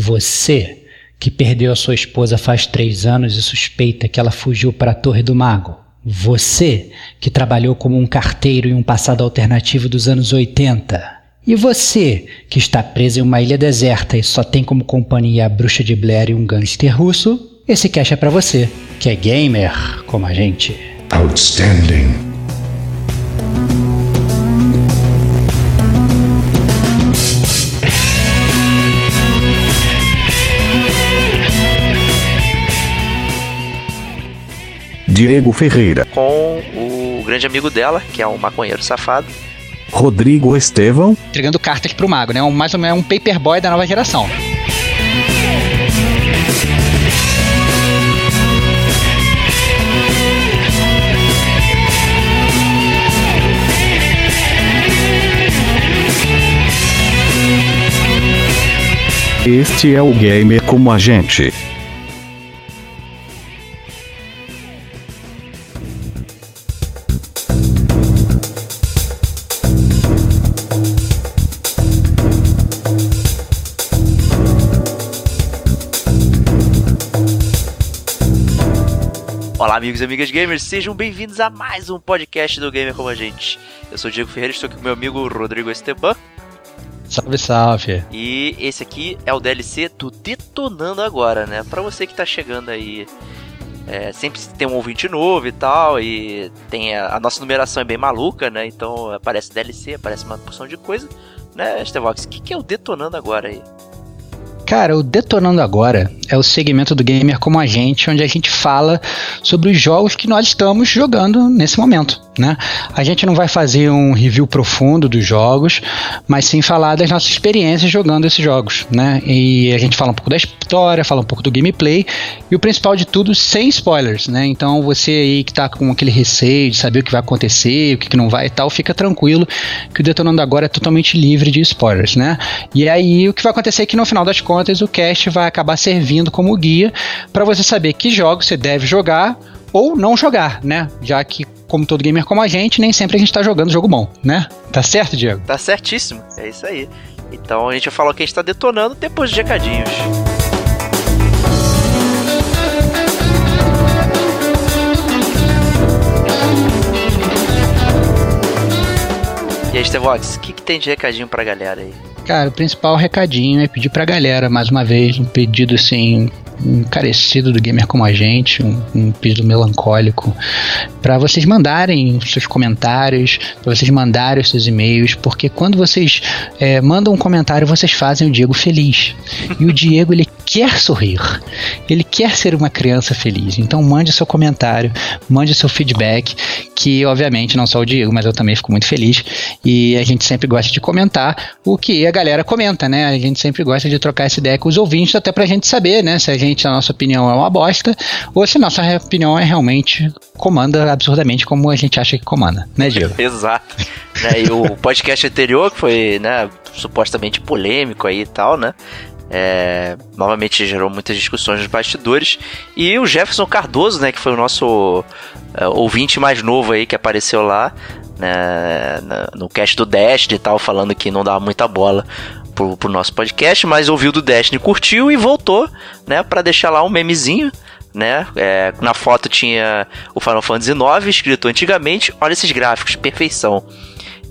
Você que perdeu a sua esposa faz três anos e suspeita que ela fugiu para a Torre do Mago. Você que trabalhou como um carteiro em um passado alternativo dos anos 80. E você que está preso em uma ilha deserta e só tem como companhia a bruxa de Blair e um gangster russo. Esse cash é para você, que é gamer como a gente. Outstanding. Diego Ferreira. Com o grande amigo dela, que é um maconheiro safado. Rodrigo Estevão. Entregando cartas pro mago, né? Um, mais ou menos um paperboy da nova geração. Este é o Gamer como a gente. Amigos e amigas gamers, sejam bem-vindos a mais um podcast do Gamer Como a Gente. Eu sou o Diego Ferreira, estou aqui com meu amigo Rodrigo Esteban. Salve, salve. E esse aqui é o DLC do Detonando Agora, né? Pra você que tá chegando aí, é, sempre tem um ouvinte novo e tal, e tem a, a, nossa numeração é bem maluca, né? Então aparece DLC, aparece uma porção de coisa, né, Estevox? O que, que é o Detonando Agora aí? Cara, o Detonando Agora é o segmento do Gamer como a gente, onde a gente fala sobre os jogos que nós estamos jogando nesse momento. Né? A gente não vai fazer um review profundo dos jogos, mas sim falar das nossas experiências jogando esses jogos. Né? E a gente fala um pouco da história, fala um pouco do gameplay e o principal de tudo, sem spoilers. Né? Então você aí que está com aquele receio de saber o que vai acontecer, o que, não vai e tal, fica tranquilo que o Detonando Agora é totalmente livre de spoilers. Né? E aí o que vai acontecer é que no final das contas o cast vai acabar servindo como guia para você saber que jogos você deve jogar ou não jogar, né? Já que, como todo gamer como a gente, nem sempre a gente tá jogando jogo bom, né? Tá certo, Diego? Tá certíssimo, é isso aí. Então a gente falou que a gente tá detonando depois de recadinhos. E aí, Stevox, o que, que tem de recadinho pra galera aí? Cara, o principal recadinho é pedir pra galera, mais uma vez, um pedido assim, encarecido do gamer como a gente, um, um pedido melancólico, para vocês mandarem seus comentários, para vocês mandarem os seus e-mails, porque quando vocês é, mandam um comentário, vocês fazem o Diego feliz. E o Diego, ele quer sorrir, ele quer ser uma criança feliz. Então mande seu comentário, mande seu feedback, que obviamente não só o Diego, mas eu também fico muito feliz. E a gente sempre gosta de comentar o que a galera comenta, né? A gente sempre gosta de trocar essa ideia com os ouvintes, até pra gente saber, né? Se a gente, a nossa opinião é uma bosta, ou se a nossa opinião é realmente comanda absurdamente como a gente acha que comanda, né, Diego? Exato. né, e o podcast anterior, que foi, né, supostamente polêmico aí e tal, né? É, novamente gerou muitas discussões nos bastidores. E o Jefferson Cardoso, né, que foi o nosso é, ouvinte mais novo aí que apareceu lá, né, no cast do Destiny e tal, falando que não dava muita bola pro, pro nosso podcast, mas ouviu do Destiny, curtiu e voltou, né, para deixar lá um memezinho. Né? É, na foto tinha o Final Fantasy IX escrito antigamente. Olha esses gráficos, perfeição.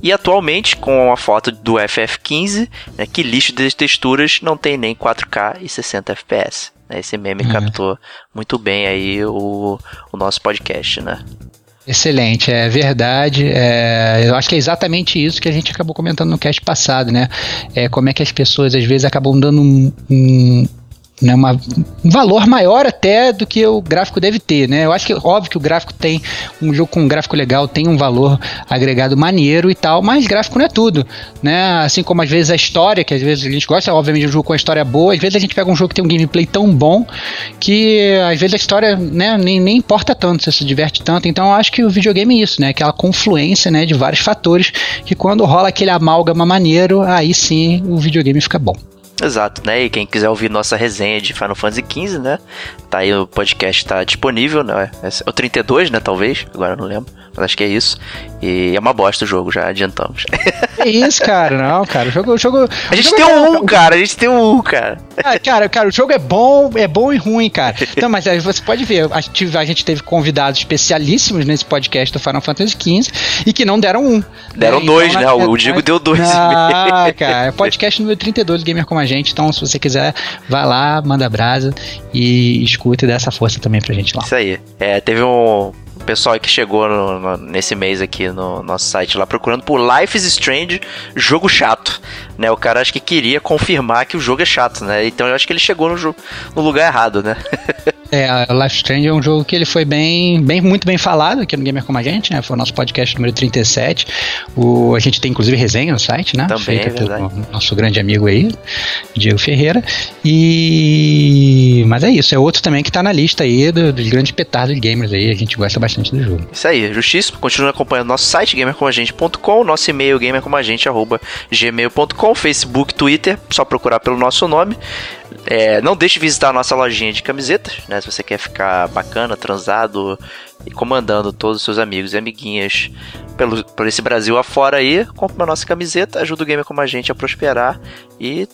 E atualmente, com a foto do FF15, né, que lixo de texturas não tem nem 4K e 60 FPS. Né? Esse meme uhum. captou muito bem aí o, o nosso podcast, né? Excelente, é verdade. É, eu acho que é exatamente isso que a gente acabou comentando no cast passado, né? É, como é que as pessoas às vezes acabam dando um, um né, uma, um valor maior até do que o gráfico deve ter, né? Eu acho que óbvio que o gráfico tem um jogo com um gráfico legal tem um valor agregado maneiro e tal, mas gráfico não é tudo, né? Assim como às vezes a história, que às vezes a gente gosta, obviamente de um jogo com uma história boa, às vezes a gente pega um jogo que tem um gameplay tão bom que às vezes a história, né, nem, nem importa tanto, você se diverte tanto. Então eu acho que o videogame é isso, né? Aquela confluência, né, de vários fatores que quando rola aquele amálgama maneiro, aí sim o videogame fica bom. Exato, né? E quem quiser ouvir nossa resenha de Final Fantasy XV, né? Tá aí o podcast tá disponível, né? É o 32, né? Talvez, agora eu não lembro. Mas acho que é isso. E é uma bosta o jogo, já adiantamos. É isso, cara, não, cara. O jogo. O jogo a gente jogo tem é um, cara. A gente tem um, cara. Ah, cara, cara, o jogo é bom, é bom e ruim, cara. Então, mas aí você pode ver, a gente, a gente teve convidados especialíssimos nesse podcast do Final Fantasy XV e que não deram um. Deram né? dois, Então, né? O Diego verdade- deu dois. Ah, cara, é podcast número 32 do Gamer Como a Gente. Então, se você quiser, vai lá, manda brasa e escuta e dá essa força também pra gente lá. Isso aí. É, teve um pessoal que chegou no- no- nesse mês aqui no nosso site lá procurando por Life is Strange, jogo chato. Né, o cara acho que queria confirmar que o jogo é chato, né? Então eu acho que ele chegou no, no lugar errado, né? É, a Life Strange é um jogo que ele foi bem, bem, muito bem falado aqui no Gamer Como a Gente, né? Foi o nosso podcast número 37. O, a gente tem inclusive resenha no site, né? Também, Feita é pelo nosso grande amigo aí, Diego Ferreira. E. Mas é isso, é outro também que tá na lista aí do- dos grandes petardos de gamers aí. A gente gosta bastante do jogo. Isso aí, justíssimo. Continue acompanhando nosso site, gamercomagente.com, nosso e-mail, gamercomagente.gmail.com, Facebook, Twitter, só procurar pelo nosso nome. É, não deixe de visitar a nossa lojinha de camisetas, né? Se você quer ficar bacana, transado e comandando todos os seus amigos e amiguinhas pelo, por esse Brasil afora aí, compre uma nossa camiseta, ajuda o Gamer Como a Gente a prosperar e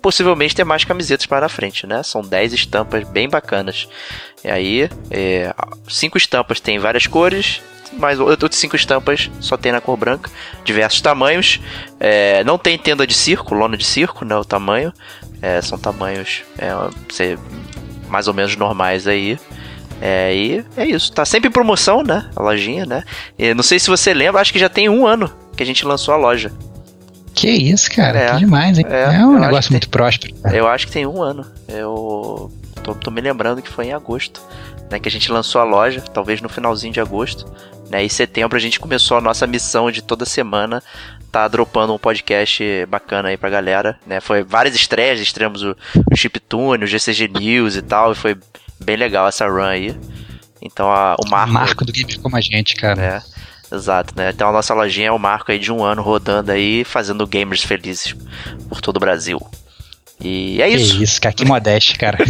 possivelmente ter mais camisetas para na frente, né? São 10 estampas bem bacanas. E aí, é, cinco estampas tem várias cores, mas outras cinco estampas só tem na cor branca, diversos tamanhos. É, não tem tenda de circo, lona de circo, né? O tamanho. É, são tamanhos é, mais ou menos normais aí. É, e é isso. Tá sempre em promoção, né? A lojinha, né? E não sei se você lembra, acho que já tem um ano que a gente lançou a loja. Que isso, cara, É, que demais, hein? é, É, um negócio muito próspero. cara. Eu acho que tem um ano. Eu tô, tô me lembrando que foi em agosto, né? Que a gente lançou a loja, talvez no finalzinho de agosto. Né, em setembro a gente começou a nossa missão de toda semana tá dropando um podcast bacana aí pra galera, né? Foi várias estreias, estreamos o, o Chiptune, o GCG News e tal, e foi bem legal essa run aí. Então a, o Marco, Marco do Gamer Como a Gente, cara. é, exato, né? Então a nossa lojinha é o marco aí de um ano rodando aí, fazendo gamers felizes por todo o Brasil. E é Que isso. isso, cara, que modéstia, cara.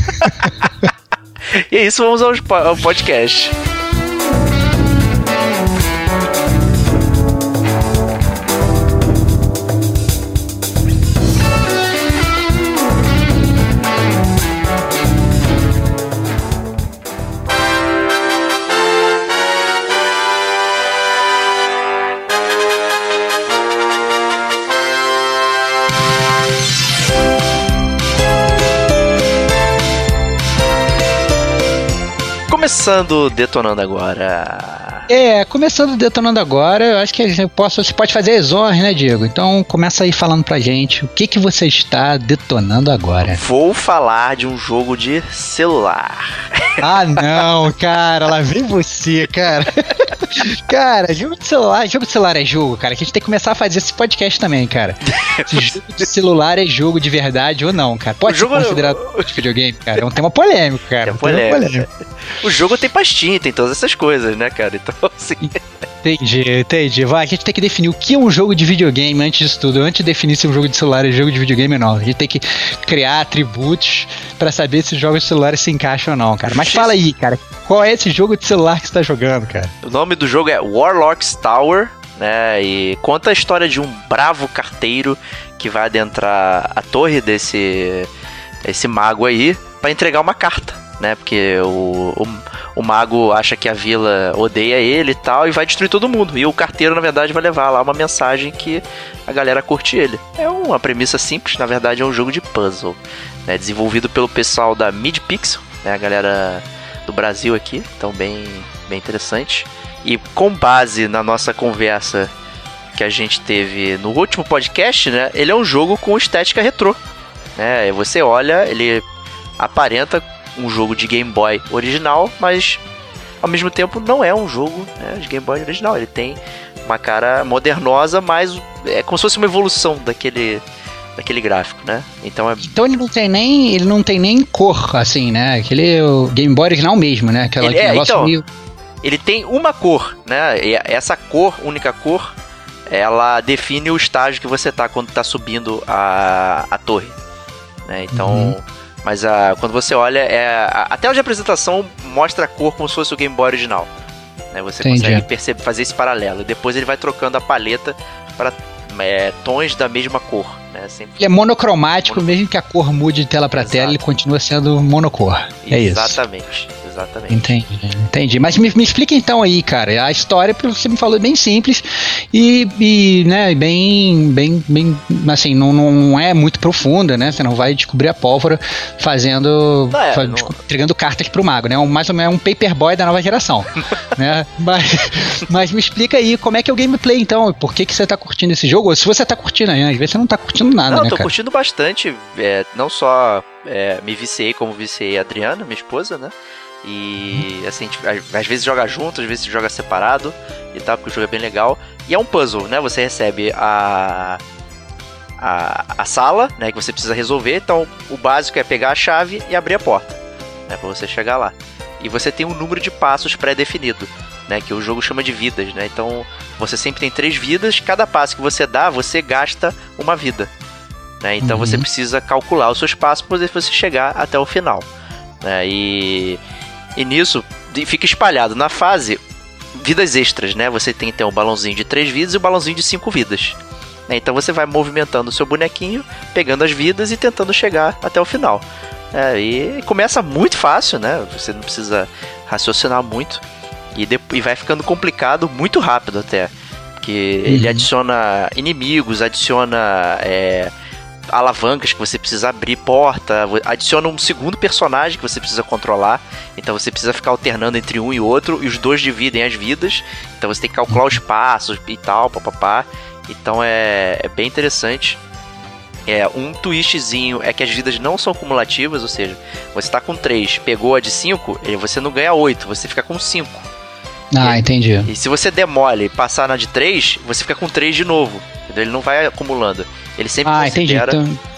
E é isso, vamos ao podcast. Começando detonando agora. É, começando detonando agora, eu acho que eu posso, você pode fazer as honras, né, Diego? Então começa aí falando pra gente o que, que você está detonando agora. Vou falar de um jogo de celular. Ah, não, cara, lá vem você, cara. Cara, jogo de celular, jogo de celular é jogo, cara. Que a gente tem que começar a fazer esse podcast também, cara. Se jogo de celular é jogo de verdade ou não, cara. Pode O ser jogo- considerado de videogame, cara. É um tema polêmico, cara. É um tema polêmico. O jogo tem pastinha, tem todas essas coisas, né, cara? Então, assim. Entendi, entendi. Vai, a gente tem que definir o que é um jogo de videogame antes disso tudo. Antes de definir se um jogo de celular é jogo de videogame ou não. A gente tem que criar atributos pra saber se os jogos de celular se encaixam ou não, cara. Mas fala aí, cara. Qual é esse jogo de celular que você tá jogando, cara? O nome do jogo é Warlock's Tower, né? E conta a história de um bravo carteiro que vai adentrar a torre desse esse mago aí pra entregar uma carta, né? Porque o, o, o mago acha que a vila odeia ele e tal e vai destruir todo mundo. E o carteiro, na verdade, vai levar lá uma mensagem que a galera curte ele. É uma premissa simples, na verdade é um jogo de puzzle, né? Desenvolvido pelo pessoal da Mid Pixel, né? A galera do Brasil aqui, então bem, bem interessante. E com base na nossa conversa que a gente teve no último podcast, né? Ele é um jogo com estética retrô. Né? Você olha, ele aparenta um jogo de Game Boy original, mas ao mesmo tempo não é um jogo né, de Game Boy original. Ele tem uma cara modernosa, mas é como se fosse uma evolução daquele, daquele gráfico, né? Então é Então ele não tem nem, ele não tem nem cor, assim, né? Aquele o Game Boy original mesmo, né? Aquela Ele é, então, meio... ele tem uma cor, né? E essa cor, única cor, ela define o estágio que você tá quando tá subindo a, a torre. Né? Então, uhum. Mas a, quando você olha, é, a, a tela de apresentação mostra a cor como se fosse o Game Boy original. Né? Você Entendi. consegue perceber, fazer esse paralelo. Depois ele vai trocando a paleta para é, tons da mesma cor. Né? Sempre... Ele é monocromático, Mono... mesmo que a cor mude de tela para tela, ele continua sendo monocor. É isso. Exatamente. Exatamente. Entendi, entendi. Mas me, me explica então aí, cara, a história, porque você me falou, é bem simples e, e né, bem, bem, bem, assim, não, não é muito profunda, né? Você não vai descobrir a pólvora fazendo, não é, não... entregando cartas pro mago, né? Um, mais ou menos um paperboy da nova geração, né? Mas, mas me explica aí, como é que é o gameplay então? Por que, que você tá curtindo esse jogo? Ou se você tá curtindo aí, às vezes você não tá curtindo nada, não, né, tô cara? curtindo bastante, é, não só é, me viciei como viciei a Adriana, minha esposa, né? E assim, tipo, às vezes joga junto, às vezes joga separado e tal, porque o jogo é bem legal. E é um puzzle, né? Você recebe a, a, a sala, né? Que você precisa resolver. Então, o básico é pegar a chave e abrir a porta, né? Pra você chegar lá. E você tem um número de passos pré-definido, né? Que o jogo chama de vidas, né? Então, você sempre tem três vidas. Cada passo que você dá, você gasta uma vida. Né? Então, uhum. você precisa calcular os seus passos para você chegar até o final. Né? E e nisso fica espalhado na fase vidas extras, né? Você tem então o balãozinho de 3 vidas e o balãozinho de 5 vidas. Né? Então você vai movimentando o seu bonequinho, pegando as vidas e tentando chegar até o final. É, e começa muito fácil, né? Você não precisa raciocinar muito. E, depois, e vai ficando complicado muito rápido até. Porque uhum. ele adiciona inimigos, adiciona é, alavancas que você precisa abrir porta, adiciona um segundo personagem que você precisa controlar. Então você precisa ficar alternando entre um e outro, e os dois dividem as vidas. Então você tem que calcular os passos e tal, papapá. Então é, é bem interessante. É, um twistzinho é que as vidas não são cumulativas, ou seja, você está com 3, pegou a de 5, você não ganha 8, você fica com 5. Ah, e, entendi. E se você demole passar na de 3, você fica com 3 de novo. Entendeu? Ele não vai acumulando. Ele sempre ah, considera... entendi. Então...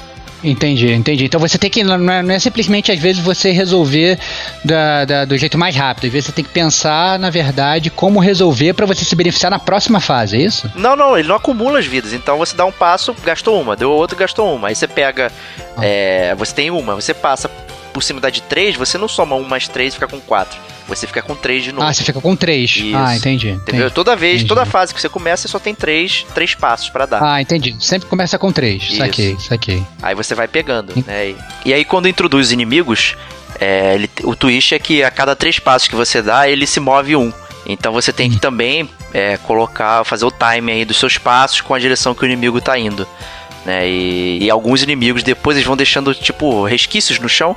Entendi, entendi. Então você tem que. Não é, não é simplesmente, às vezes, você resolver da, da, do jeito mais rápido. Às vezes você tem que pensar, na verdade, como resolver para você se beneficiar na próxima fase, é isso? Não, não, ele não acumula as vidas. Então você dá um passo, gastou uma, deu outro, gastou uma. Aí você pega. Ah. É, você tem uma, você passa por cima da de 3, você não soma 1 mais 3 e fica com 4. Você fica com 3 de novo. Ah, você fica com 3. Ah, entendi. Entendeu? Entendi, toda vez, entendi. toda fase que você começa, você só tem 3, 3 passos para dar. Ah, entendi. Sempre começa com 3. Isso. Saquei, saquei. Aí você vai pegando, né? E aí quando introduz inimigos, é, ele, o twist é que a cada 3 passos que você dá, ele se move um. Então você tem que também é, colocar, fazer o time aí dos seus passos com a direção que o inimigo tá indo. Né? E, e, alguns inimigos depois eles vão deixando tipo resquícios no chão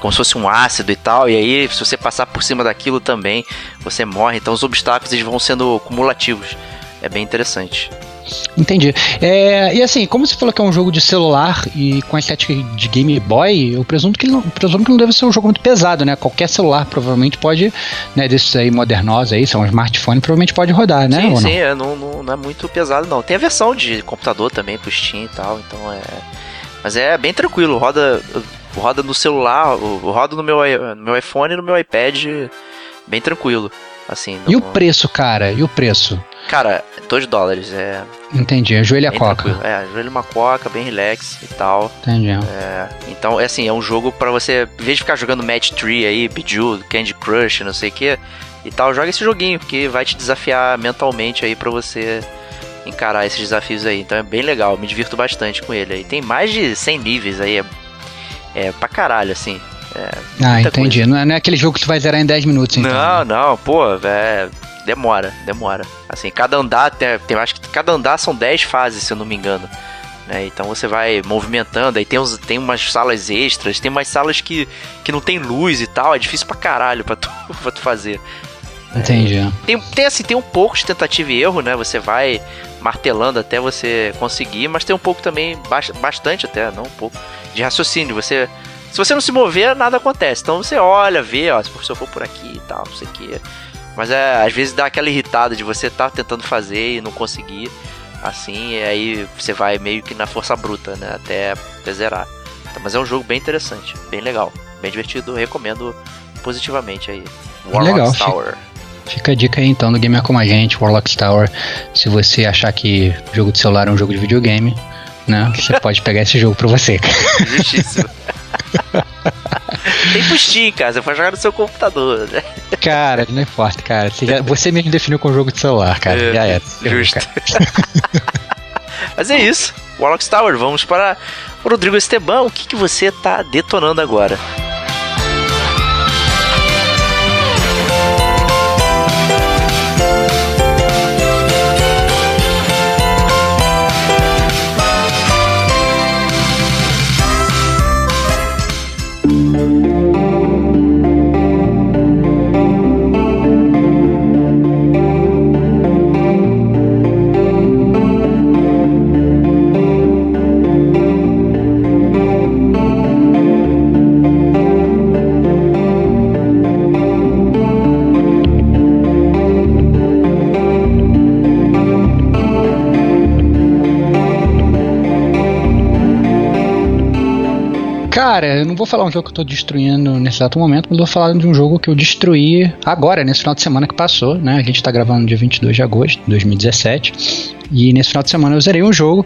como se fosse um ácido e tal, e aí se você passar por cima daquilo também, você morre. Então os obstáculos eles vão sendo cumulativos. É bem interessante. Entendi. É, e assim, como você falou que é um jogo de celular e com a estética de Game Boy, eu presumo que, não, presumo que não deve ser um jogo muito pesado, né? Qualquer celular provavelmente pode, né, desses aí modernosos aí, são um smartphone, provavelmente pode rodar, né? Sim, sim, não? É, não, não, não, é muito pesado não. Tem a versão de computador também pro Steam e tal, então é... Mas é bem tranquilo, roda roda no celular, roda no meu, no meu iPhone e no meu iPad bem tranquilo. Assim, no... E o preço, cara? E o preço? Cara, 2 dólares, é. Entendi, ajoelha a coca. Tranquilo. É, ajoelha uma coca, bem relax e tal. Entendi. É, então, é assim, é um jogo para você, em vez de ficar jogando Match 3 aí, Bejeweled, Candy Crush, não sei o que, e tal, joga esse joguinho, porque vai te desafiar mentalmente aí para você encarar esses desafios aí. Então é bem legal, me divirto bastante com ele aí. Tem mais de 100 níveis aí, é é pra caralho, assim. É, ah, entendi. Não é, não é, aquele jogo que tu vai zerar em 10 minutos, então. Não, né? não, pô, é, demora, demora. Assim, cada andar, tem, tem, acho que cada andar são 10 fases, se eu não me engano. Né? Então você vai movimentando, aí tem, uns, tem umas salas extras, tem umas salas que, que não tem luz e tal, é difícil pra caralho pra tu, pra tu fazer. Entendi. É, tem, tem, assim, tem um pouco de tentativa e erro, né? Você vai martelando até você conseguir, mas tem um pouco também, bastante até, não um pouco, de raciocínio. Você. Se você não se mover, nada acontece. Então você olha, vê, ó, se eu for por aqui e tal, não sei o que. Mas é, às vezes dá aquela irritada de você estar tá tentando fazer e não conseguir. Assim, e aí você vai meio que na força bruta, né? Até, até zerar. Então, mas é um jogo bem interessante, bem legal, bem divertido. Recomendo positivamente aí. Warlock's legal, Tower. Fica a dica aí então do Gamer Como a Gente, Warlock's Tower. Se você achar que jogo de celular é um jogo de videogame, né? Você pode pegar esse jogo pra você. Justíssimo. Tem pro Steam, cara. Você pode jogar no seu computador, né? Cara, não importa, cara. Você, já, você mesmo definiu com o jogo de celular, cara. É, já é. Justo. Mas é isso. Warlock Tower, vamos para o Rodrigo Esteban. O que, que você tá detonando agora? Cara, eu não vou falar um jogo que eu tô destruindo nesse exato momento, mas vou falar de um jogo que eu destruí agora, nesse final de semana que passou, né? A gente tá gravando no dia 22 de agosto de 2017. E nesse final de semana eu zerei um jogo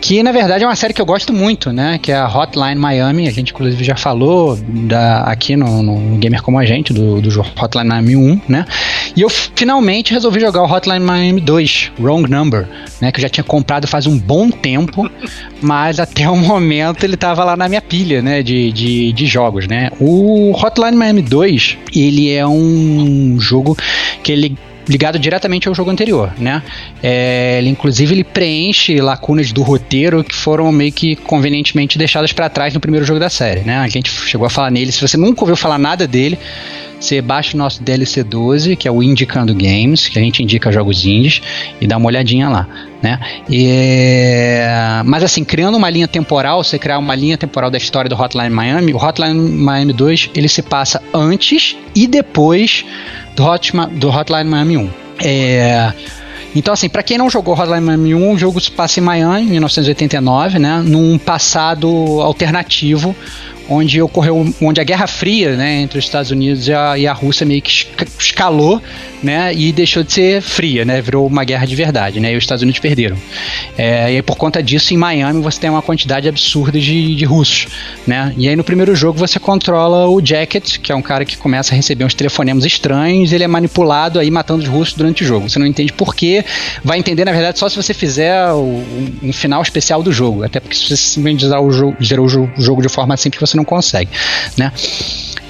que na verdade é uma série que eu gosto muito, né? Que é a Hotline Miami. A gente inclusive já falou da, aqui no, no Gamer Como a Gente, do, do Hotline Miami 1, né? E eu finalmente resolvi jogar o Hotline Miami 2, Wrong Number, né? Que eu já tinha comprado faz um bom tempo, mas até o momento ele tava lá na minha pilha, né? De, de, de jogos, né? O Hotline Miami 2, ele é um jogo que ele ligado diretamente ao jogo anterior, né? É, ele, inclusive, ele preenche lacunas do roteiro que foram meio que convenientemente deixadas para trás no primeiro jogo da série, né? A gente chegou a falar nele. Se você nunca ouviu falar nada dele, você baixa o nosso DLC 12, que é o Indicando Games, que a gente indica jogos indies, e dá uma olhadinha lá. Né? E, mas assim, criando uma linha temporal, você criar uma linha temporal da história do Hotline Miami, o Hotline Miami 2 ele se passa antes e depois do, Hot, do Hotline Miami 1. É, então, assim, para quem não jogou Hotline Miami 1, o jogo se passa em Miami, em 1989, né, num passado alternativo, onde ocorreu, onde a Guerra Fria, né, entre os Estados Unidos e a, e a Rússia meio que escalou, né, e deixou de ser fria, né, virou uma guerra de verdade, né, e os Estados Unidos perderam. É, e aí, por conta disso, em Miami você tem uma quantidade absurda de, de russos, né, e aí no primeiro jogo você controla o Jacket, que é um cara que começa a receber uns telefonemas estranhos, ele é manipulado aí matando os russos durante o jogo. Você não entende por quê, vai entender na verdade só se você fizer o, um final especial do jogo, até porque se você simplesmente zerar o jogo, o jogo de forma simples você não consegue, né?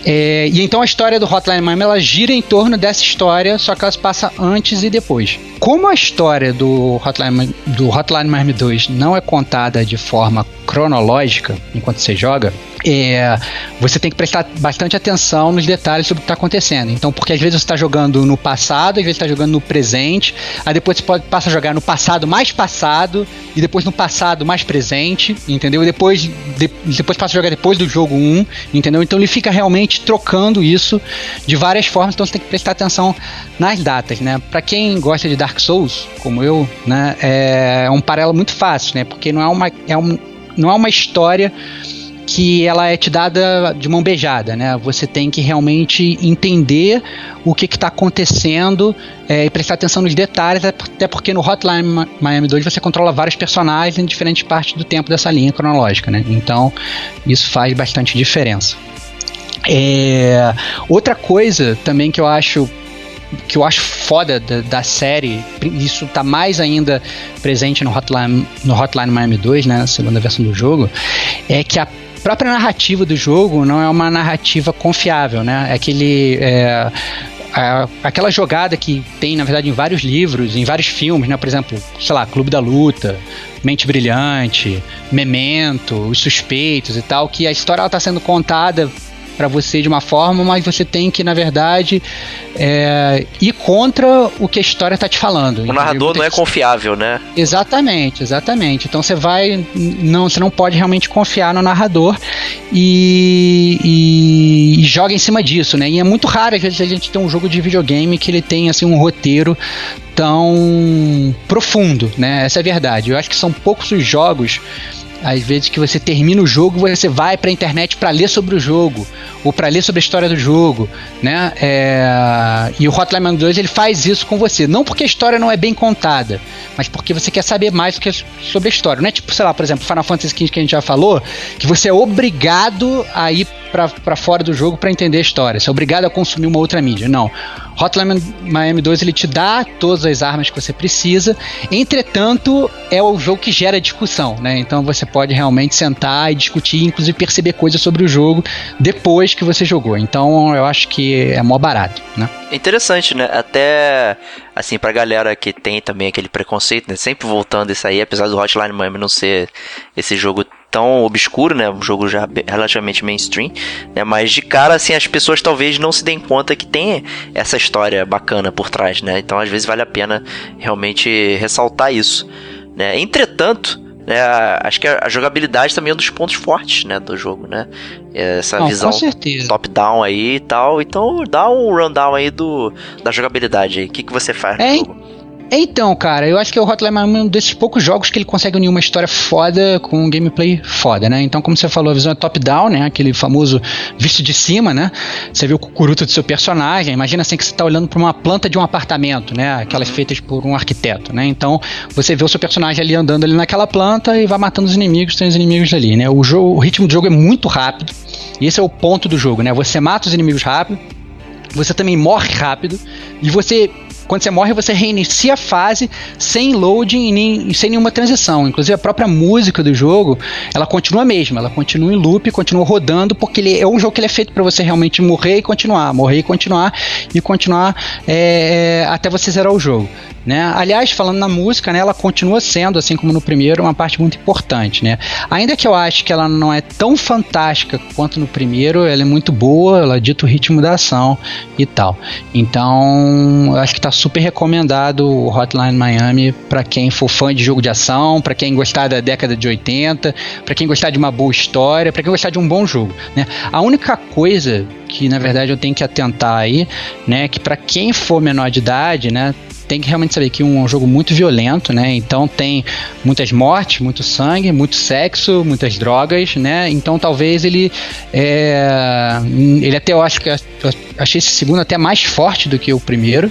É, e então a história do Hotline Miami ela gira em torno dessa história, só que ela se passa antes e depois. Como a história do Hotline, do Hotline Miami 2 não é contada de forma cronológica enquanto você joga, é, você tem que prestar bastante atenção nos detalhes sobre o que está acontecendo. Então, porque às vezes você está jogando no passado, às vezes está jogando no presente, aí depois você pode, passa a jogar no passado mais passado, e depois no passado mais presente, entendeu? E depois, de, depois passa a jogar depois do jogo 1, entendeu? Então ele fica realmente trocando isso de várias formas, então você tem que prestar atenção nas datas, né? Para quem gosta de Dark Souls, como eu, né, é um paralelo muito fácil, né? Porque não é uma, é um, não é uma história que ela é te dada de mão beijada, né? Você tem que realmente entender o que está acontecendo é, e prestar atenção nos detalhes, até porque no Hotline Miami 2 você controla vários personagens em diferentes partes do tempo dessa linha cronológica, né? Então isso faz bastante diferença. É, outra coisa também que eu acho que eu acho foda da, da, série, isso tá mais ainda presente no Hotline, no Hotline Miami 2, né, segunda versão do jogo, é que a própria narrativa do jogo não é uma narrativa confiável, né? É aquele. É, aquela jogada que tem, na verdade, em vários livros, em vários filmes, né? Por exemplo, sei lá, Clube da Luta, Mente Brilhante, Memento, Os Suspeitos e tal, que a história está sendo contada para você de uma forma, mas você tem que, na verdade, é, ir contra o que a história está te falando. O narrador não é confiável, né? Exatamente, exatamente. Então você vai. Não, você não pode realmente confiar no narrador e, e, e, joga em cima disso, né? E é muito raro, às vezes, a gente ter um jogo de videogame que ele tem assim, um roteiro tão profundo, né? Essa é a verdade. Eu acho que são poucos os jogos às vezes que você termina o jogo, você vai para a internet para ler sobre o jogo, ou para ler sobre a história do jogo, né? É, e o Hotline Miami 2 ele faz isso com você, não porque a história não é bem contada, mas porque você quer saber mais sobre a história. Não é tipo, sei lá, por exemplo, Final Fantasy XV que a gente já falou, que você é obrigado a ir para fora do jogo para entender a história. Você é obrigado a consumir uma outra mídia. Não. Hotline Miami 2 ele te dá todas as armas que você precisa. Entretanto, é o jogo que gera discussão, né? Então você pode realmente sentar e discutir, inclusive perceber coisas sobre o jogo depois que você jogou. Então eu acho que é mó barato, né? Interessante, né? Até assim pra galera que tem também aquele preconceito, né? Sempre voltando isso aí, apesar do Hotline Miami não ser esse jogo tão obscuro, né? Um jogo já relativamente mainstream, né? Mas de cara, assim, as pessoas talvez não se deem conta que tem essa história bacana por trás, né? Então, às vezes, vale a pena realmente ressaltar isso, né? Entretanto, né, acho que a jogabilidade também é um dos pontos fortes, né, do jogo, né? Essa não, visão top-down aí e tal. Então, dá um rundown aí do, da jogabilidade aí. O que, que você faz é? Então, cara, eu acho que o Hotline Miami é um desses poucos jogos que ele consegue unir uma história foda com um gameplay foda, né? Então, como você falou, a visão é top-down, né? Aquele famoso visto de cima, né? Você vê o cucuruto do seu personagem. Imagina assim que você está olhando para uma planta de um apartamento, né? Aquelas feitas por um arquiteto, né? Então, você vê o seu personagem ali andando ali naquela planta e vai matando os inimigos, tem os inimigos ali, né? O, jogo, o ritmo do jogo é muito rápido. E esse é o ponto do jogo, né? Você mata os inimigos rápido, você também morre rápido e você quando você morre, você reinicia a fase sem loading e nem, sem nenhuma transição. Inclusive, a própria música do jogo, ela continua a mesma, ela continua em loop, continua rodando, porque ele é um jogo que ele é feito para você realmente morrer e continuar, morrer e continuar, e continuar é, é até você zerar o jogo. Né? Aliás, falando na música, né, ela continua sendo, assim como no primeiro, uma parte muito importante. Né? Ainda que eu acho que ela não é tão fantástica quanto no primeiro, ela é muito boa, ela dita o ritmo da ação e tal. Então, eu acho que está super recomendado o Hotline Miami para quem for fã de jogo de ação, para quem gostar da década de 80, para quem gostar de uma boa história, para quem gostar de um bom jogo. Né? A única coisa que na verdade eu tenho que atentar aí, né, que para quem for menor de idade, né, tem que realmente saber que é um jogo muito violento, né? Então tem muitas mortes, muito sangue, muito sexo, muitas drogas, né? Então talvez ele é, ele até eu acho que eu achei esse segundo até mais forte do que o primeiro.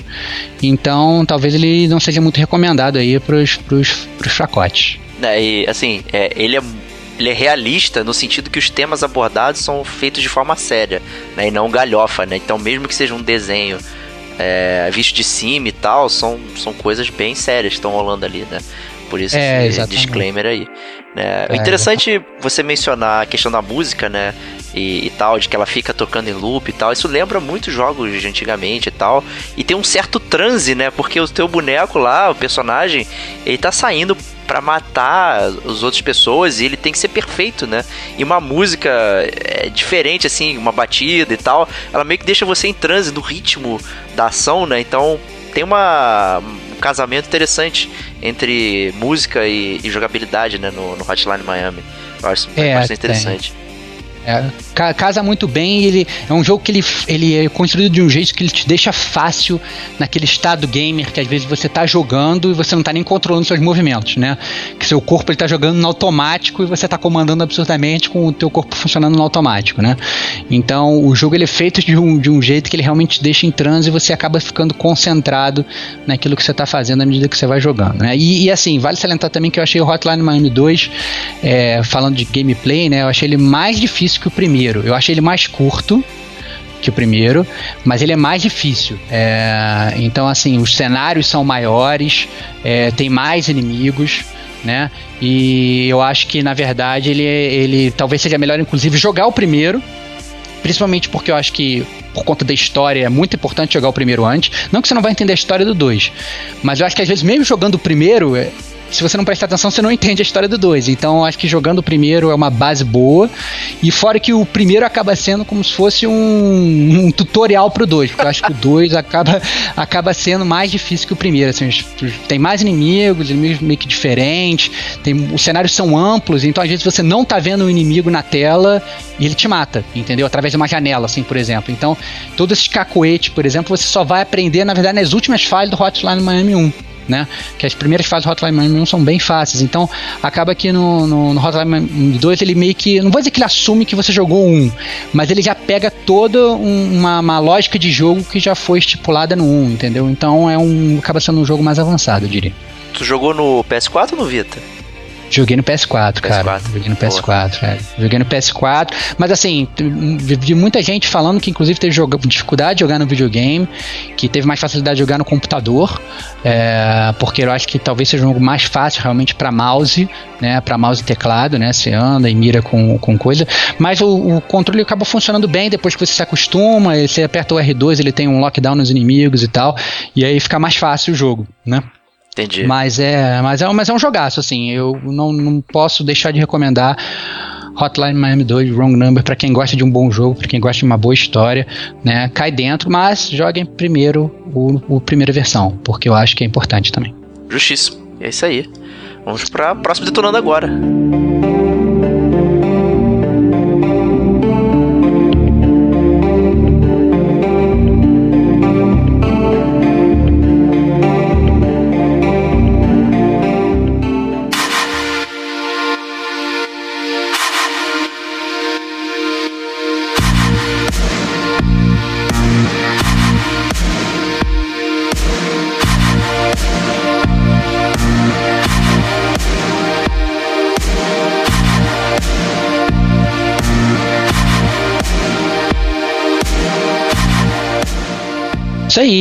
Então talvez ele não seja muito recomendado aí pros, pros, pros fracotes. É, e assim, é, ele é ele é realista no sentido que os temas abordados são feitos de forma séria, né, e não galhofa, né? Então, mesmo que seja um desenho é, visto de cima e tal, são, são coisas bem sérias que estão rolando ali, né? Por isso é, esse exatamente. disclaimer aí. Né? É, interessante você mencionar a questão da música, né? E, e, tal, de que ela fica tocando em loop e tal. Isso lembra muito jogos de antigamente e tal. E tem um certo transe, né? Porque o teu boneco lá, o personagem, ele tá saindo para matar as outras pessoas e ele tem que ser perfeito, né? E uma música é diferente, assim, uma batida e tal, ela meio que deixa você em transe no ritmo da ação, né? Então tem uma, um casamento interessante entre música e, e jogabilidade, né? No, no Hotline Miami. Eu acho é, bastante interessante. É, casa muito bem ele é um jogo que ele, ele é construído de um jeito que ele te deixa fácil naquele estado gamer que às vezes você tá jogando e você não tá nem controlando seus movimentos, né? Que seu corpo ele tá jogando no automático e você tá comandando absurdamente com o teu corpo funcionando no automático, né? Então o jogo ele é feito de um, de um jeito que ele realmente te deixa em transe e você acaba ficando concentrado naquilo que você tá fazendo à medida que você vai jogando, né? E, e assim, vale salientar também que eu achei o Hotline Miami 2, é, falando de gameplay, né? Eu achei ele mais difícil difícil que o primeiro. Eu achei ele mais curto que o primeiro, mas ele é mais difícil. É, então, assim, os cenários são maiores, é, tem mais inimigos, né? E eu acho que, na verdade, ele, ele talvez seja melhor, inclusive, jogar o primeiro, principalmente porque eu acho que por conta da história, é muito importante jogar o primeiro antes. Não que você não vai entender a história do 2, mas eu acho que às vezes, mesmo jogando o primeiro, é, se você não prestar atenção, você não entende a história do 2. Então, acho que jogando o primeiro é uma base boa. E fora que o primeiro acaba sendo como se fosse um, um tutorial pro 2. Porque eu acho que o 2 acaba, acaba sendo mais difícil que o primeiro. Assim, tem mais inimigos, inimigos meio que diferentes. Tem, os cenários são amplos, então às vezes você não tá vendo o inimigo na tela e ele te mata, entendeu? Através de uma janela, assim, por exemplo. Então, todos esses cacoetes, por exemplo, você só vai aprender, na verdade, nas últimas fases do Hotline Miami 1 né? Que as primeiras fases do Hotline Miami 1 são bem fáceis. Então, acaba que no, no, no Hotline Miami 2 ele meio que. Não vou dizer que ele assume que você jogou um, mas ele já pega toda um, uma, uma, lógica de jogo que já foi estipulada no 1, entendeu? Então é um. acaba sendo um jogo mais avançado, eu diria. Tu jogou no PS4 ou no Vita? Joguei no PS4, cara. PS4. Joguei no PS4, é. Joguei no PS4. Mas assim, vi muita gente falando que inclusive teve dificuldade de jogar no videogame, que teve mais facilidade de jogar no computador, é, porque eu acho que talvez seja um jogo mais fácil realmente para mouse, né? Para mouse e teclado, né? Você anda e mira com, com coisa. Mas o, o, controle acaba funcionando bem depois que você se acostuma, você aperta o R2, ele tem um lockdown nos inimigos e tal, e aí fica mais fácil o jogo, né? Entendi. Mas é, mas é, mas é um jogaço, assim. Eu não, não posso deixar de recomendar Hotline Miami 2, Wrong Number, para quem gosta de um bom jogo, para quem gosta de uma boa história, né? Cai dentro, mas joguem primeiro o, o primeira versão, porque eu acho que é importante também. Justiça. É isso aí. Vamos para próximo detonando agora. Isso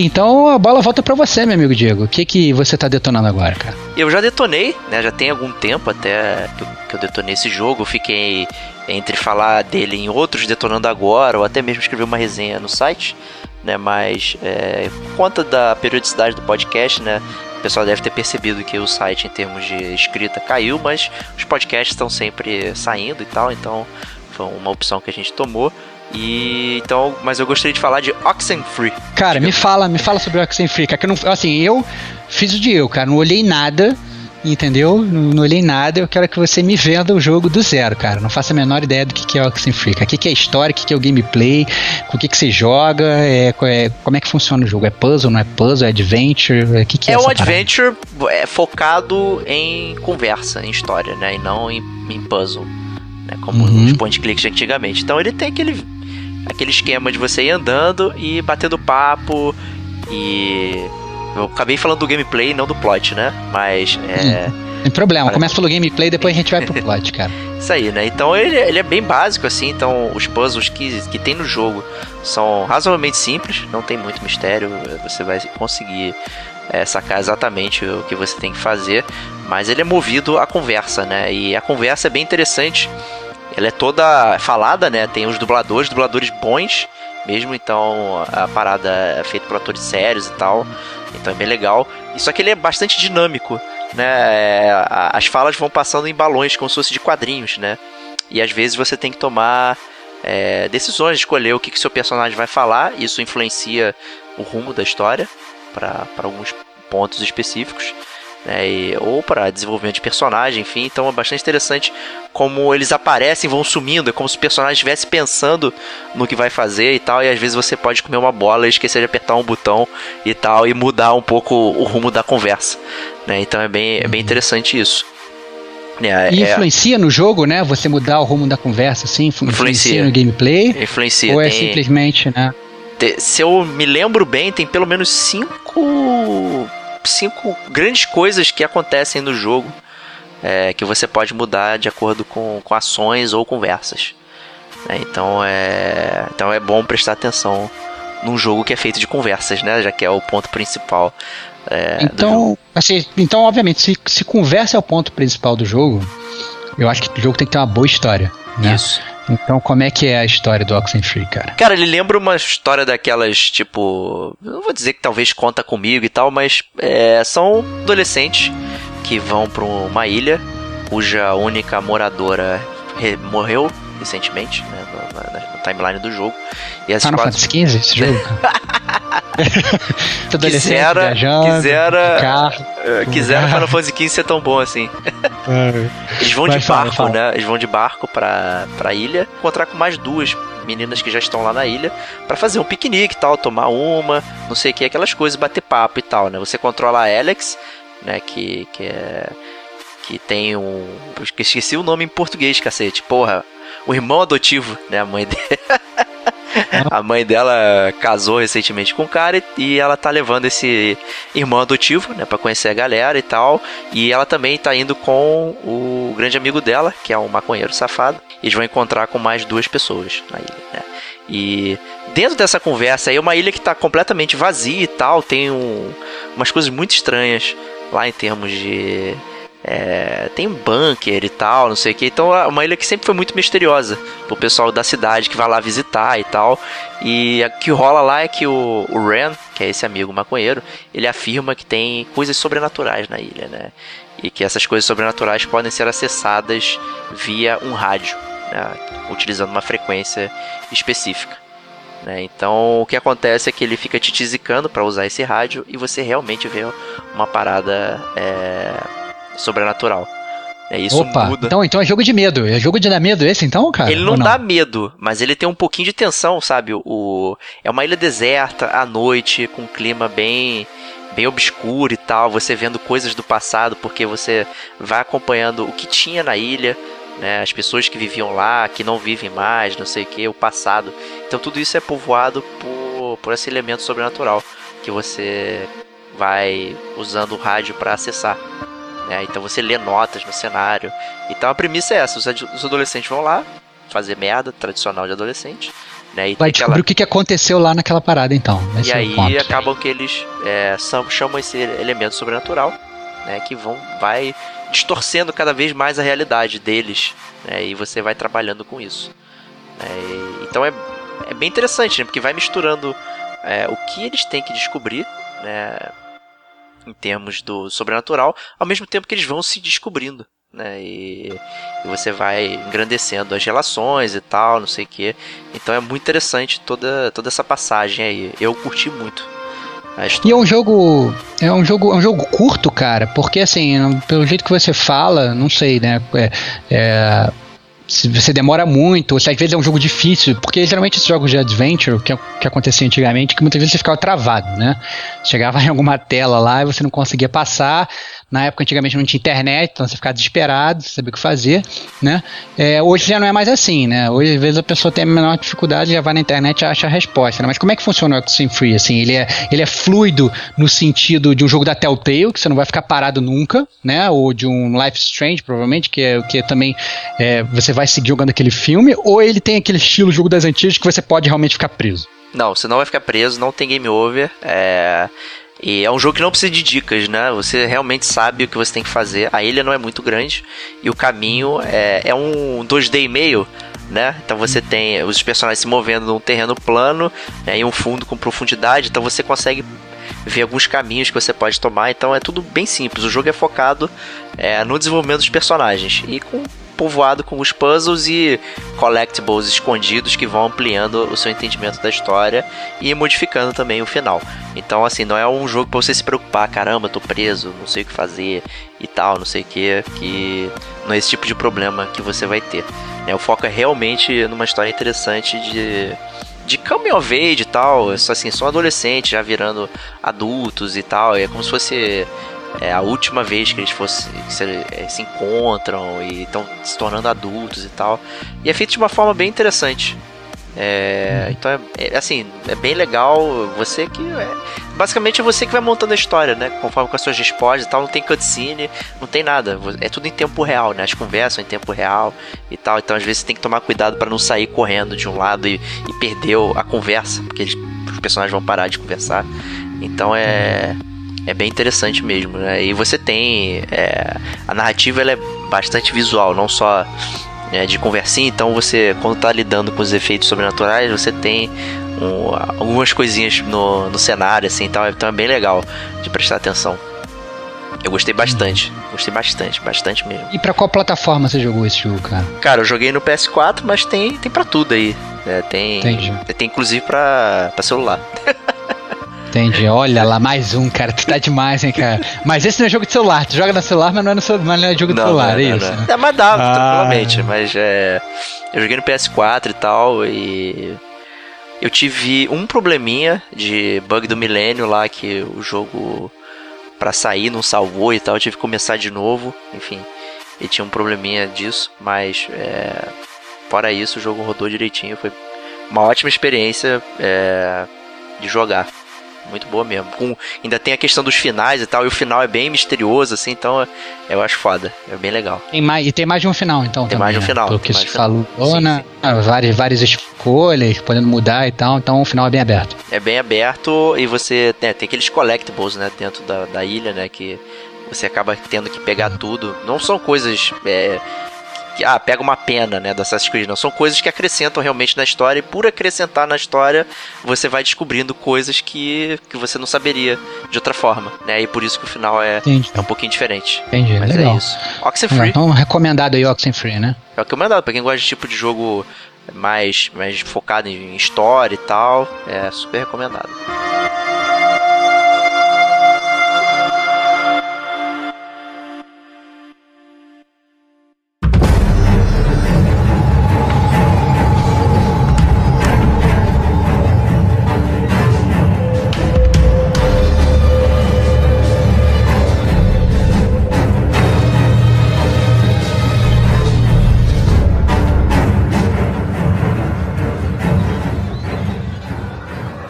então a bola volta para você, meu amigo Diego. O que, que você tá detonando agora, cara? Eu já detonei, né? Já tem algum tempo até que eu, detonei esse jogo. Fiquei entre falar dele em outros detonando agora, ou até mesmo escrever uma resenha no site, né? Mas é, por conta da periodicidade do podcast, né? O pessoal deve ter percebido que o site, em termos de escrita, caiu, mas os podcasts estão sempre saindo e tal, então foi uma opção que a gente tomou. E então, mas eu gostaria de falar de Oxenfree. Cara, me fala, me fala sobre Oxenfree, cara, que eu não, assim, eu fiz o de eu, cara, não olhei nada, entendeu? Não, não, olhei nada, eu quero que você me venda o jogo do zero, cara. Não faço a menor ideia do que, que é Oxenfree. O que, que é a história, o que, que é o gameplay, com o que, que você joga, é, é, como é que funciona o jogo? É puzzle, não é puzzle, é adventure? O que, que é É um adventure é, focado em conversa, em história, né? E não em, em puzzle. Né, como uhum. os point clicks antigamente. Então ele tem aquele aquele esquema de você ir andando e batendo papo e. Eu acabei falando do gameplay, não do plot, né? Mas é. Hum. Tem problema, começa pelo gameplay, depois a gente vai pro plot, cara. Isso aí, né? Então ele, ele, é bem básico, assim. Então os puzzles que, que tem no jogo são razoavelmente simples, não tem muito mistério. Você vai conseguir é, sacar exatamente o que você tem que fazer. Mas ele é movido à conversa, né? E a conversa é bem interessante ela é toda falada, né? Tem os dubladores, dubladores bons mesmo, então a parada é feita por atores sérios e tal. Então é bem legal. Só que ele é bastante dinâmico, né? É, as falas vão passando em balões, como se fosse de quadrinhos, né? E às vezes você tem que tomar é, decisões, escolher o que, que seu personagem vai falar. Isso influencia o rumo da história para alguns pontos específicos né, e, ou para desenvolvimento de personagem, enfim. Então é bastante interessante como eles aparecem, vão sumindo, é como se o personagem estivesse pensando no que vai fazer e tal, e às vezes você pode comer uma bola e esquecer de apertar um botão e tal, e mudar um pouco o rumo da conversa. Né? Então é bem, é bem uhum. interessante isso. É, e é. influencia é... no jogo, né? Você mudar o rumo da conversa, assim? Influencia, influencia no gameplay? Influencia. Ou é tem... simplesmente, né? Se eu me lembro bem, tem pelo menos cinco cinco grandes coisas que acontecem no jogo é, que você pode mudar de acordo com, com ações ou conversas. É, então, é, então é bom prestar atenção num jogo que é feito de conversas, né? Já que é o ponto principal. É, então, assim, então, obviamente, se, se conversa é o ponto principal do jogo, eu acho que o jogo tem que ter uma boa história. Né? Isso. Então, como é que é a história do Oxenfree, cara? Cara, ele lembra uma história daquelas, tipo. Não vou dizer que talvez conta comigo e tal, mas é, são adolescentes que vão para uma ilha cuja única moradora morreu recentemente, né, na, na, timeline do jogo. E as Final quatro... Fantasy XV esse jogo? quisera, viajando, quisera, carro, uh, quisera Final Fantasy XV ser tão bom assim. É. Eles vão de barco, fala. né? Eles vão de barco pra, pra ilha, encontrar com mais duas meninas que já estão lá na ilha para fazer um piquenique e tal, tomar uma, não sei o que, aquelas coisas, bater papo e tal, né? Você controla a Alex, né? Que, que é que tem um. Esqueci o nome em português, cacete. Porra, o irmão adotivo, né? A mãe dele. a mãe dela casou recentemente com um cara e ela tá levando esse irmão adotivo, né, para conhecer a galera e tal. E ela também tá indo com o grande amigo dela, que é um maconheiro safado. Eles vão encontrar com mais duas pessoas na ilha, né? E dentro dessa conversa aí, é uma ilha que tá completamente vazia e tal, tem um, umas coisas muito estranhas lá em termos de é, tem bunker e tal, não sei o que. Então é uma ilha que sempre foi muito misteriosa pro pessoal da cidade que vai lá visitar e tal. E o que rola lá é que o, o Ren, que é esse amigo maconheiro, ele afirma que tem coisas sobrenaturais na ilha, né? E que essas coisas sobrenaturais podem ser acessadas via um rádio, né? utilizando uma frequência específica. Né? Então o que acontece é que ele fica te tizicando para usar esse rádio e você realmente vê uma parada. É sobrenatural. É isso Opa, muda. Então, então é jogo de medo. É jogo de dar medo esse então, cara? Ele não, não, dá medo, mas ele tem um pouquinho de tensão, sabe? O é uma ilha deserta à noite com um clima bem bem obscuro e tal, você vendo coisas do passado, porque você vai acompanhando o que tinha na ilha, né, as pessoas que viviam lá, que não vivem mais, não sei o que, o passado. Então tudo isso é povoado por, por esse elemento sobrenatural que você vai usando o rádio para acessar. Né? Então você lê notas no cenário. Então a premissa é essa: os, os adolescentes vão lá fazer merda, tradicional de adolescente. Né? E Vai descobrir aquela... o que, aconteceu lá naquela parada, então. e é aí acabam que eles é, são, chamam esse elemento sobrenatural, né? Que vão, vai distorcendo cada vez mais a realidade deles, né? E você vai trabalhando com isso. Né? E, então é, é bem interessante, né? Porque vai misturando é, o que eles têm que descobrir, né? Em termos do sobrenatural, ao mesmo tempo que eles vão se descobrindo. Né, e, e você vai engrandecendo as relações e tal, não sei o que. Então é muito interessante toda, toda essa passagem aí. Eu curti muito. E é um jogo. É um jogo, é um jogo curto, cara, porque assim, pelo jeito que você fala, não sei, né? É, é, se você demora muito, ou se às vezes é um jogo difícil, porque geralmente esses jogos de adventure, que, que acontecia antigamente, que muitas vezes você ficava travado, né? Chegava em alguma tela lá e você não conseguia passar, na época, antigamente, não tinha internet, então você ficava desesperado, sabia o que fazer, né? É, hoje já não é mais assim, né? Hoje, às vezes, a pessoa tem a menor dificuldade, já vai na internet e acha a resposta, né? Mas como é que funciona o Oxenfree, assim? Ele é, ele é fluido no sentido de um jogo da Telltale, que você não vai ficar parado nunca, né? Ou de um Life Strange, provavelmente, que é o que também é, você vai seguir jogando aquele filme, ou ele tem aquele estilo jogo das antigas que você pode realmente ficar preso? Não, você não vai ficar preso, não tem game over. É... E é um jogo que não precisa de dicas, né? Você realmente sabe o que você tem que fazer. A ilha não é muito grande e o caminho é, é um 2D e meio, né? Então você tem os personagens se movendo num terreno plano né? e um fundo com profundidade, então você consegue ver alguns caminhos que você pode tomar. Então é tudo bem simples. O jogo é focado é, no desenvolvimento dos personagens e com povoado com os puzzles e collectibles escondidos que vão ampliando o seu entendimento da história e modificando também o final. Então, assim, não é um jogo pra você se preocupar, caramba, tô preso, não sei o que fazer e tal, não sei o que, que não é esse tipo de problema que você vai ter. Né? O foco é realmente numa história interessante de de coming of age e tal, assim, são adolescentes já virando adultos e tal, é como se fosse é a última vez que eles fosse, se, é, se encontram e estão se tornando adultos e tal. E é feito de uma forma bem interessante. É, então é, é, assim, é bem legal. Você que. É, basicamente é você que vai montando a história, né? Conforme com as suas respostas e tal. Não tem cutscene, não tem nada. É tudo em tempo real, né? As conversas em tempo real e tal. Então às vezes você tem que tomar cuidado para não sair correndo de um lado e, e perder a conversa, porque eles, os personagens vão parar de conversar. Então é é bem interessante mesmo, né? E você tem é, a narrativa ela é bastante visual, não só é, de conversinha. Então você, quando tá lidando com os efeitos sobrenaturais, você tem um, algumas coisinhas no, no cenário, assim, então, então é bem legal de prestar atenção. Eu gostei bastante, gostei bastante, bastante mesmo. E para qual plataforma você jogou esse jogo, cara? Cara, eu joguei no PS4, mas tem, tem para tudo aí. É, tem, Entendi. tem inclusive para celular. Entendi. Olha lá, mais um, cara. Tu tá demais, hein, cara. Mas esse não é jogo de celular. Tu joga no celular, mas não é, no celular, mas não é jogo de celular, não, é isso? Não. É, mas dá, ah. tranquilamente. Mas é. Eu joguei no PS4 e tal, e. Eu tive um probleminha de bug do milênio lá, que o jogo para sair não salvou e tal, eu tive que começar de novo, enfim. E tinha um probleminha disso, mas é, fora isso o jogo rodou direitinho, foi uma ótima experiência é, de jogar muito boa mesmo. Com, ainda tem a questão dos finais e tal, e o final é bem misterioso, assim, então eu acho foda. É bem legal. Tem mais, e tem mais de um final, então. Tem também, mais de um né? final. Porque se falou, sim, né? Sim. Várias, várias escolhas, podendo mudar e tal, então o final é bem aberto. É bem aberto e você né, tem aqueles collectibles, né, dentro da, da ilha, né, que você acaba tendo que pegar tudo. Não são coisas é, que, ah, pega uma pena, né, do Assassin's Creed. Não, são coisas que acrescentam realmente na história e por acrescentar na história, você vai descobrindo coisas que, que você não saberia de outra forma, né, e por isso que o final é, é um pouquinho diferente. Entendi, Mas é legal. é isso. Oxenfree. Então, recomendado aí Oxenfree, né? É recomendado pra quem gosta de tipo de jogo mais, mais focado em história e tal, é super recomendado.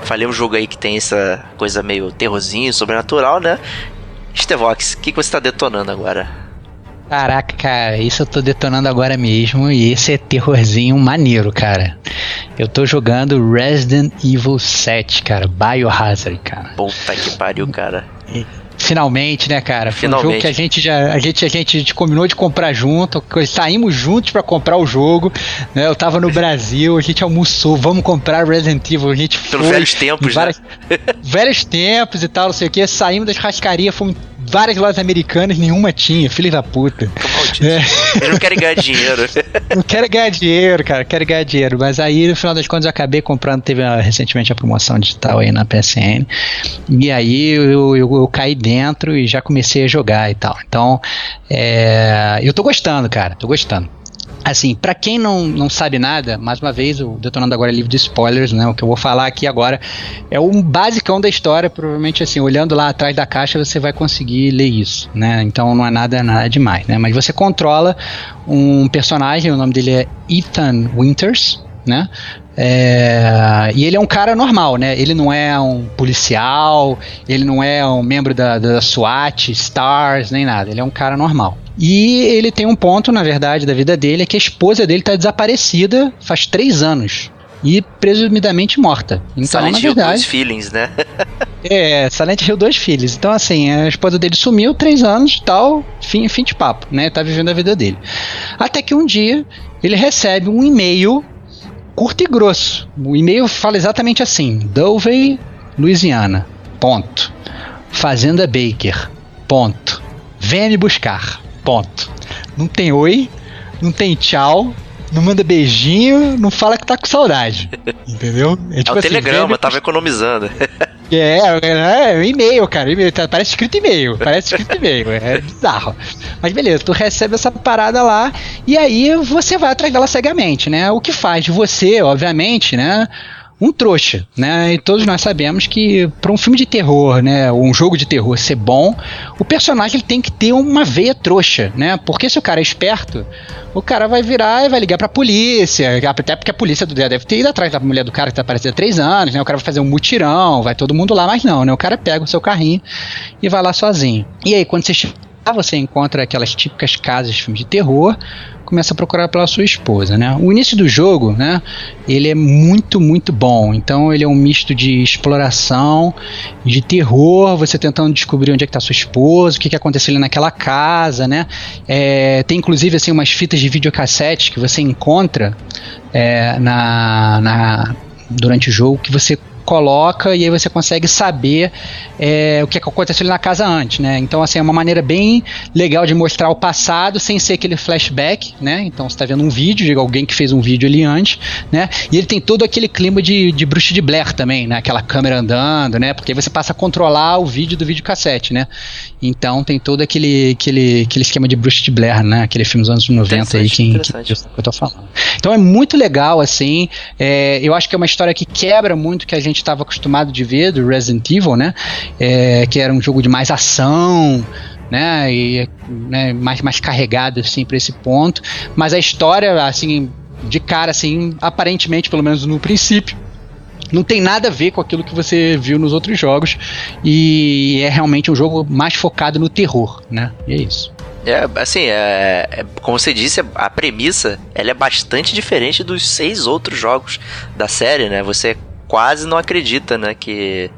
Falei um jogo aí que tem essa coisa meio terrorzinho, sobrenatural, né? Stevox, o que, que você tá detonando agora? Caraca, cara, isso eu tô detonando agora mesmo e esse é terrorzinho maneiro, cara. Eu tô jogando Resident Evil 7, cara, Biohazard, cara. Puta que pariu, cara. Finalmente, né, cara? Foi Finalmente. um jogo que a gente já a gente, a gente, combinou de comprar junto, saímos juntos para comprar o jogo, né? Eu tava no Brasil, a gente almoçou, vamos comprar Resident Evil, a gente Pelos velhos tempos, várias, né? velhos tempos e tal, não sei o que, saímos das rascarias, fomos várias lojas americanas, nenhuma tinha, filho da puta. É. Eles não querem ganhar dinheiro. não quero ganhar dinheiro, cara, quero ganhar dinheiro. Mas aí, no final das contas, eu acabei comprando, teve uma, recentemente a promoção digital aí na PSN. E aí eu, eu, eu, caí dentro e já comecei a jogar e tal. Então, é, eu tô gostando, cara, tô gostando. Assim, para quem não, não sabe nada, mais uma vez, o Detonando Agora é livre de spoilers, né? O que eu vou falar aqui agora é um basicão da história, provavelmente assim, olhando lá atrás da caixa você vai conseguir ler isso, né? Então não é nada, nada demais, né? Mas você controla um personagem, o nome dele é Ethan Winters, né? É, e ele é um cara normal, né? Ele não é um policial, ele não é um membro da, da SWAT, STARS, nem nada. Ele é um cara normal. E ele tem um ponto, na verdade, da vida dele, é que a esposa dele está desaparecida faz três anos. E presumidamente morta. Então, Silent na Hill verdade. Dois Feelings, né? é, Silent Hill dois filhos. Então, assim, a esposa dele sumiu, três anos tal, fim, fim de papo, né? Tá vivendo a vida dele. Até que um dia ele recebe um e-mail curto e grosso. O e-mail fala exatamente assim: Dovey, Louisiana. Ponto. Fazenda Baker. Ponto. Venha me buscar. Ponto. Não tem oi, não tem tchau, não manda beijinho, não fala que tá com saudade. Entendeu? É, tipo é o assim, telegrama, tava economizando. É, é, é e-mail, cara. Tá, parece escrito e-mail. Parece escrito e-mail. É bizarro. Mas beleza, tu recebe essa parada lá e aí você vai atrás dela cegamente, né? O que faz de você, obviamente, né? Um trouxa, né? E todos nós sabemos que para um filme de terror, né, ou um jogo de terror ser bom, o personagem ele tem que ter uma veia trouxa, né? Porque se o cara é esperto, o cara vai virar e vai ligar pra polícia, até porque a polícia do dia deve ter ido atrás da mulher do cara que tá aparecendo há três anos, né? O cara vai fazer um mutirão, vai todo mundo lá, mas não, né? O cara pega o seu carrinho e vai lá sozinho. E aí, quando você você encontra aquelas típicas casas de filme de terror, começa a procurar pela sua esposa, né? O início do jogo, né? Ele é muito, muito bom. Então ele é um misto de exploração, de terror, você tentando descobrir onde é que tá sua esposa, o que, que aconteceu ali naquela casa, né? É, tem inclusive assim umas fitas de videocassete que você encontra é, na, na durante o jogo que você coloca e aí você consegue saber é, o que aconteceu ali na casa antes, né? Então, assim, é uma maneira bem legal de mostrar o passado sem ser aquele flashback, né? Então, você está vendo um vídeo de alguém que fez um vídeo ali antes, né? E ele tem todo aquele clima de, de bruxa de Blair também, né? Aquela câmera andando, né? Porque aí você passa a controlar o vídeo do videocassete, né? Então, tem todo aquele, aquele, aquele esquema de bruxa de Blair, né? Aquele filme dos anos 90 aí que, que, que eu tô falando. Então, é muito legal, assim. É, eu acho que é uma história que quebra muito o que a gente estava acostumado de ver do Resident Evil, né? É, que era um jogo de mais ação, né, e né, mais, mais carregado assim para esse ponto, mas a história assim de cara assim, aparentemente pelo menos no princípio, não tem nada a ver com aquilo que você viu nos outros jogos e é realmente um jogo mais focado no terror, né? E é isso. É, assim, é, é, como você disse, a premissa ela é bastante diferente dos seis outros jogos da série, né? Você quase não acredita, né, que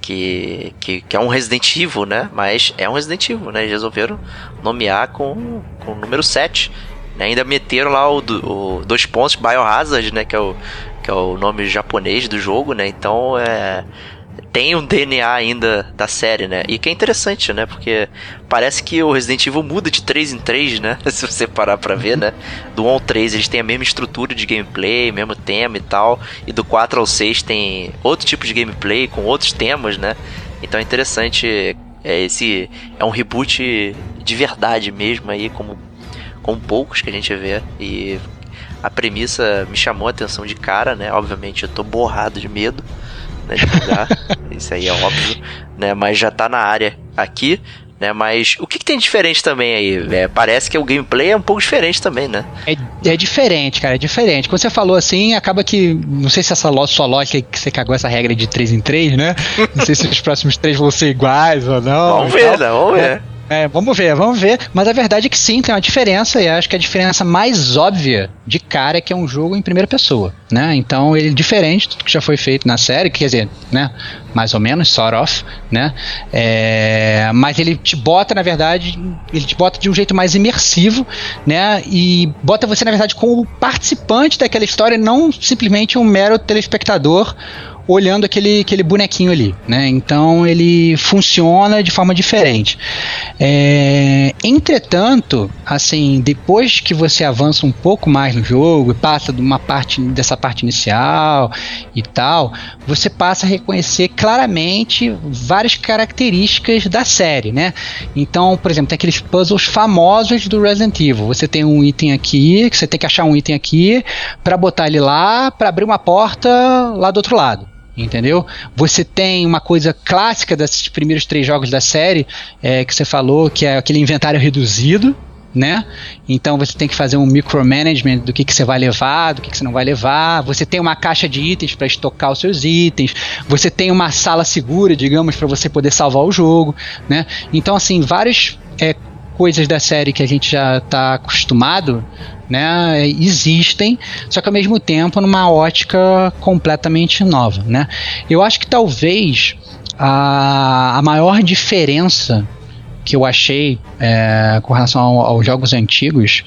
que, que, que, é um Resident Evil, né? Mas é um Resident Evil, né? Eles resolveram nomear com, com o número 7. Né? Ainda meteram lá o, o dois pontos Biohazard, né? Que é, o, que é o nome japonês do jogo, né? Então é tem um DNA ainda da série, né? E que é interessante, né? Porque parece que o Resident Evil muda de 3 em 3, né? Se você parar pra ver, né? Do 1 ao 3 eles têm a mesma estrutura de gameplay, mesmo tema e tal. E do 4 ao 6 tem outro tipo de gameplay com outros temas, né? Então é interessante. É, esse é um reboot de verdade mesmo aí, como, como poucos que a gente vê. E a premissa me chamou a atenção de cara, né? Obviamente eu tô borrado de medo né, de jogar. Isso aí é óbvio, né? Mas já tá na área aqui, né? Mas o que, que, tem diferente também aí? É, parece que o gameplay é um pouco diferente também, né? É, é diferente, cara, é diferente. Quando você falou assim, acaba que. Não sei se essa sua lógica que você cagou essa regra de 3 em 3, né? Não sei se os próximos três vão ser iguais ou não. Vamos ver, né? Vamos ver. É. É, vamos ver, vamos ver. Mas a verdade é que sim, tem uma diferença, e acho que a diferença mais óbvia de cara é que é um jogo em primeira pessoa, né? Então ele é diferente do que já foi feito na série, quer dizer, né? Mais ou menos, sort of, né? É, mas ele te bota, na verdade, ele te bota de um jeito mais imersivo, né? E bota você, na verdade, como participante daquela história, não simplesmente um mero telespectador olhando aquele, aquele bonequinho ali, né? Então ele funciona de forma diferente. É, entretanto, assim, depois que você avança um pouco mais no jogo e passa de uma parte dessa parte inicial e tal, você passa a reconhecer claramente várias características da série, né? Então, por exemplo, tem aqueles puzzles famosos do Resident Evil. Você tem um item aqui, que você tem que achar um item aqui para botar ele lá, para abrir uma porta lá do outro lado entendeu? Você tem uma coisa clássica desses primeiros três jogos da série, é, que você falou, que é aquele inventário reduzido, né? Então você tem que fazer um micromanagement do que, que você vai levar, do que, que você não vai levar. Você tem uma caixa de itens para estocar os seus itens. Você tem uma sala segura, digamos, para você poder salvar o jogo, né? Então assim várias é, coisas da série que a gente já está acostumado né, existem, só que ao mesmo tempo numa ótica completamente nova. Né? Eu acho que talvez a, a maior diferença que eu achei é, com relação ao, aos jogos antigos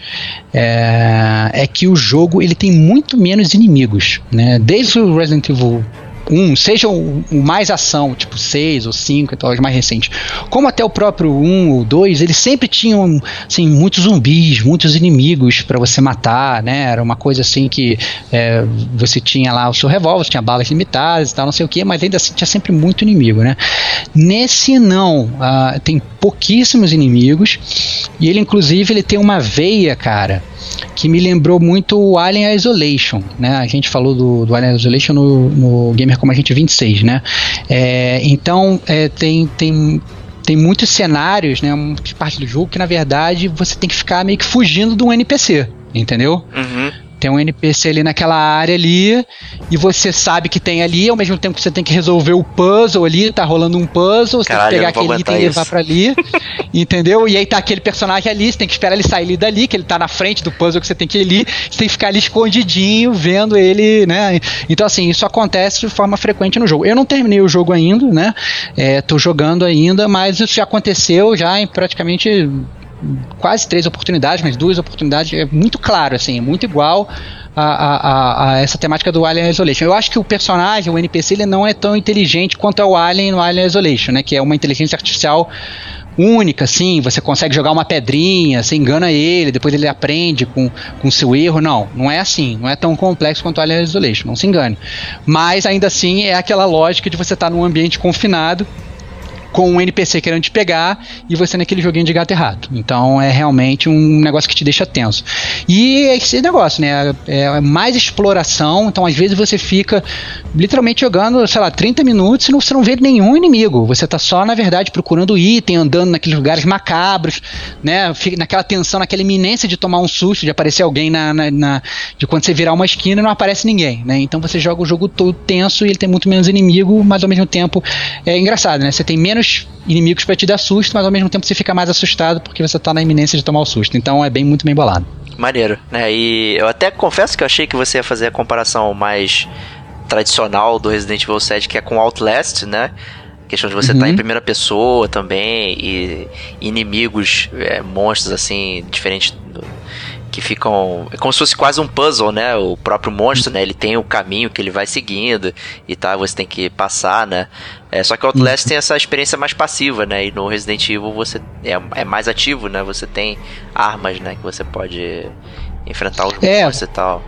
é, é, que o jogo ele tem muito menos inimigos. Né? Desde o Resident Evil um, seja o, mais ação, tipo 6 ou 5, então, os mais recentes, como até o próprio 1 ou 2, eles sempre tinham assim, muitos zumbis, muitos inimigos para você matar, né? Era uma coisa assim que é, você tinha lá o seu revólver, tinha balas limitadas e tal, não sei o que, mas ainda assim tinha sempre muito inimigo, né? Nesse não, uh, tem pouquíssimos inimigos e ele inclusive ele tem uma veia, cara, que me lembrou muito o Alien Isolation, né? A gente falou do, do Alien Isolation no, no Gamer Como a Gente 26, né? É, então, é, tem, tem tem muitos cenários, né, parte do jogo que na verdade você tem que ficar meio que fugindo de um NPC, entendeu? Uhum. Tem um NPC ali naquela área ali, e você sabe que tem ali, ao mesmo tempo que você tem que resolver o puzzle ali, tá rolando um puzzle, você Caralho, tem que pegar aquele item e levar pra ali, entendeu? E aí tá aquele personagem ali, você tem que esperar ele sair ali dali, que ele tá na frente do puzzle que você tem que ir ali, você tem que ficar ali escondidinho, vendo ele, né? Então, assim, isso acontece de forma frequente no jogo. Eu não terminei o jogo ainda, né? É, tô jogando ainda, mas isso já aconteceu já em praticamente quase três oportunidades, mas duas oportunidades, é muito claro, assim, é muito igual a, a, a, essa temática do Alien Isolation. Eu acho que o personagem, o NPC, ele não é tão inteligente quanto é o Alien no Alien Isolation, né? Que é uma inteligência artificial única, assim, você consegue jogar uma pedrinha, você engana ele, depois ele aprende com, com seu erro. Não, não é assim, não é tão complexo quanto Alien Isolation, não se engane. Mas ainda assim é aquela lógica de você estar tá num ambiente confinado com um NPC querendo te pegar e você naquele joguinho de gato e rato. Então é realmente um negócio que te deixa tenso. E é esse negócio, né? É mais exploração, então às vezes você fica literalmente jogando, sei lá, 30 minutos e você não vê nenhum inimigo. Você tá só, na verdade, procurando item, andando naqueles lugares macabros, né? Fica naquela tensão, naquela iminência de tomar um susto, de aparecer alguém na, na, na de quando você virar uma esquina e não aparece ninguém, né? Então você joga o jogo todo tenso e ele tem muito menos inimigo, mas ao mesmo tempo é engraçado, né? Você tem menos inimigos para te dar susto, mas ao mesmo tempo você fica mais assustado porque você tá na iminência de tomar o susto. Então é bem muito bem bolado. Maneiro, né? E eu até confesso que eu achei que você ia fazer a comparação mais tradicional do Resident Evil 7, que é com Outlast, né? questão de você estar uhum. tá em primeira pessoa também e inimigos, é, monstros assim, diferentes do, que ficam. É como se fosse quase um puzzle, né? O próprio monstro, né? Ele tem o caminho que ele vai seguindo e tal, você tem que passar, né? É, só que o Outlast tem essa experiência mais passiva, né? E no Resident Evil você é, é mais ativo, né? Você tem armas, né? Que você pode enfrentar os é. monstros e tal.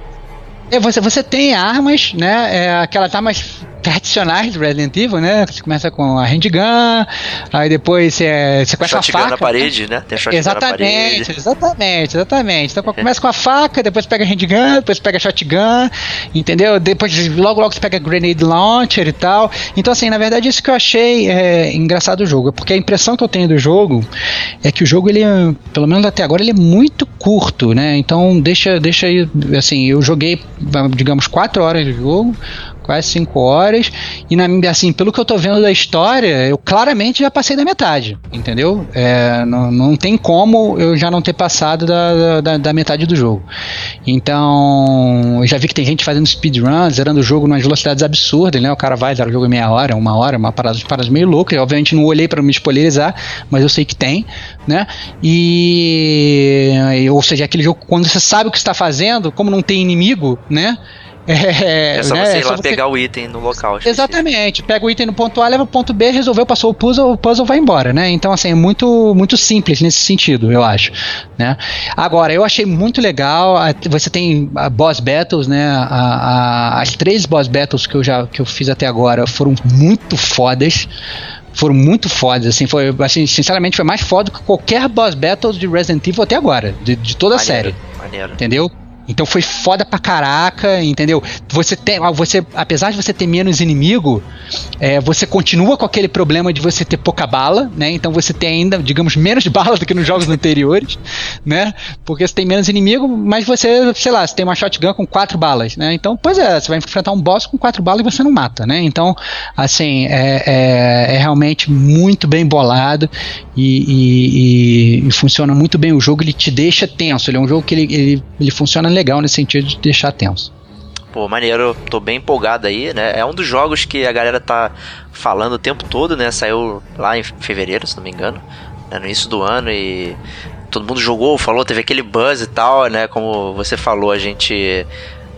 É, você, você tem armas, né? É, aquelas armas tradicionais do Resident Evil, né? Você começa com a handgun, aí depois você, você começa shotgun a faca. na parede, né? Tem shotgun exatamente, na parede. Exatamente, exatamente. Então começa com a faca, depois pega a handgun, depois pega a shotgun, entendeu? Depois logo logo você pega grenade launcher e tal. Então assim, na verdade isso que eu achei é, engraçado do jogo, porque a impressão que eu tenho do jogo é que o jogo ele, pelo menos até agora, ele é muito curto, né? Então deixa, deixa aí, assim, eu joguei, digamos, 4 horas de jogo quase 5 horas. E na, assim, pelo que eu tô vendo da história, eu claramente já passei da metade, entendeu? É, não, não tem como eu já não ter passado da, da, da, metade do jogo. Então, eu já vi que tem gente fazendo speedrun, zerando o jogo nas velocidades absurdas, né? O cara vai, zera o jogo em meia hora, uma hora, uma parada, paradas meio loucas. Eu, obviamente não olhei para me spoilerizar, mas eu sei que tem, né? E, ou seja, aquele jogo, quando você sabe o que está fazendo, como não tem inimigo, né? É, é só né? você ir lá você... pegar o item no local. Exatamente. Pega o item no ponto A, leva o ponto B, resolveu, passou o puzzle, o puzzle vai embora, né? Então, assim, é muito, muito simples nesse sentido, eu acho. Né? Agora, eu achei muito legal. Você tem a boss battles, né? A, a, as três boss battles que eu já que eu fiz até agora foram muito fodas foram muito fodas, assim, foi, assim, sinceramente foi mais foda que qualquer boss battle de Resident Evil até agora, de, de toda maneiro, a série. Maneiro. Entendeu? Então foi foda pra caraca, entendeu? Você tem, você, apesar de você ter menos inimigo, é, você continua com aquele problema de você ter pouca bala, né? Então você tem ainda, digamos, menos bala do que nos jogos anteriores, né? Porque você tem menos inimigo, mas você, sei lá, você tem uma shotgun com quatro balas, né? Então, pois é, você vai enfrentar um boss com quatro balas e você não mata, né? Então, assim, é, é, é realmente muito bem bolado e, e, e, e, funciona muito bem o jogo. Ele te deixa tenso. Ele é um jogo que ele, ele, ele funciona legal nesse sentido de deixar tenso. Pô, maneiro, tô bem empolgado aí, né? É um dos jogos que a galera tá falando o tempo todo, né? Saiu lá em fevereiro, se não me engano, né? no início do ano e todo mundo jogou, falou, teve aquele buzz e tal, né? Como você falou, a gente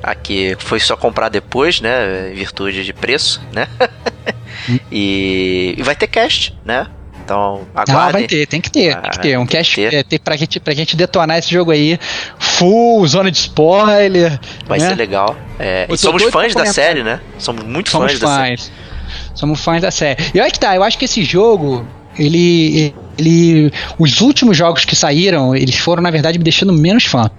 aqui foi só comprar depois, né? Em virtude de preço, né? E, e vai ter cast, né? Então, aguardem. Ah, vai ter, tem que ter, ah, tem que ter. Um cast ter. É, ter pra, gente, pra gente detonar esse jogo aí. Full, zona de spoiler. Vai né? ser legal. É, e somos fãs da série, né? Somos muito somos fãs, fãs da série. Somos fãs da série. E olha que tá, eu acho que esse jogo, ele, ele. Os últimos jogos que saíram, eles foram, na verdade, me deixando menos fã.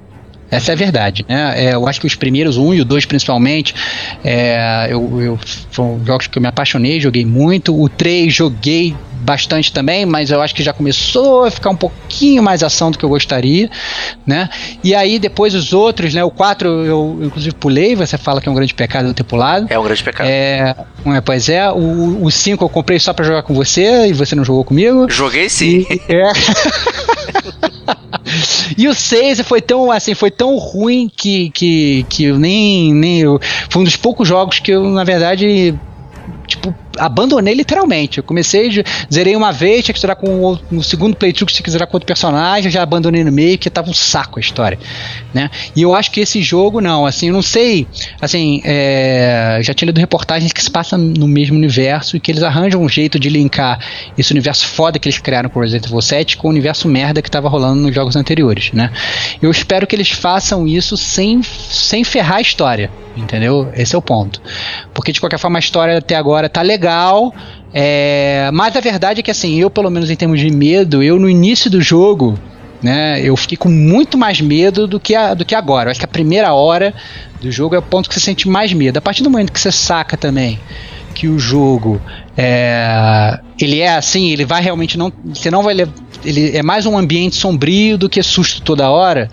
Essa é a verdade, né? É, eu acho que os primeiros, um e o dois principalmente, é, eu, eu, foram jogos que eu me apaixonei, joguei muito. O 3 joguei bastante também, mas eu acho que já começou a ficar um pouquinho mais ação do que eu gostaria, né? E aí depois os outros, né? O 4 eu, inclusive pulei, você fala que é um grande pecado eu ter pulado. É um grande pecado. É, é pois é. O 5 eu comprei só para jogar com você e você não jogou comigo. Joguei sim. E, é. E o 6 foi tão assim, foi tão ruim que, que, que eu nem, nem eu, foi um dos poucos jogos que eu, na verdade, tipo, abandonei literalmente. Eu comecei, zerei uma vez, tinha que zerar com o, no segundo playthrough, que zerar com outro personagem, já abandonei no meio, porque tava um saco a história, né? E eu acho que esse jogo, não, assim, eu não sei, assim, é, já tinha lido reportagens que se passam no mesmo universo e que eles arranjam um jeito de linkar esse universo foda que eles criaram com Resident Evil 7 com o universo merda que tava rolando nos jogos anteriores, né? Eu espero que eles façam isso sem, sem ferrar a história, entendeu? Esse é o ponto. Porque de qualquer forma a história até agora tá legal, é, mas a verdade é que assim, eu pelo menos em termos de medo, eu no início do jogo, né, eu fiquei com muito mais medo do que, a, do que agora. Eu acho que a primeira hora do jogo é o ponto que você sente mais medo. A partir do momento que você saca também que o jogo é, ele é assim, ele vai realmente não, você não vai ele é mais um ambiente sombrio do que susto toda hora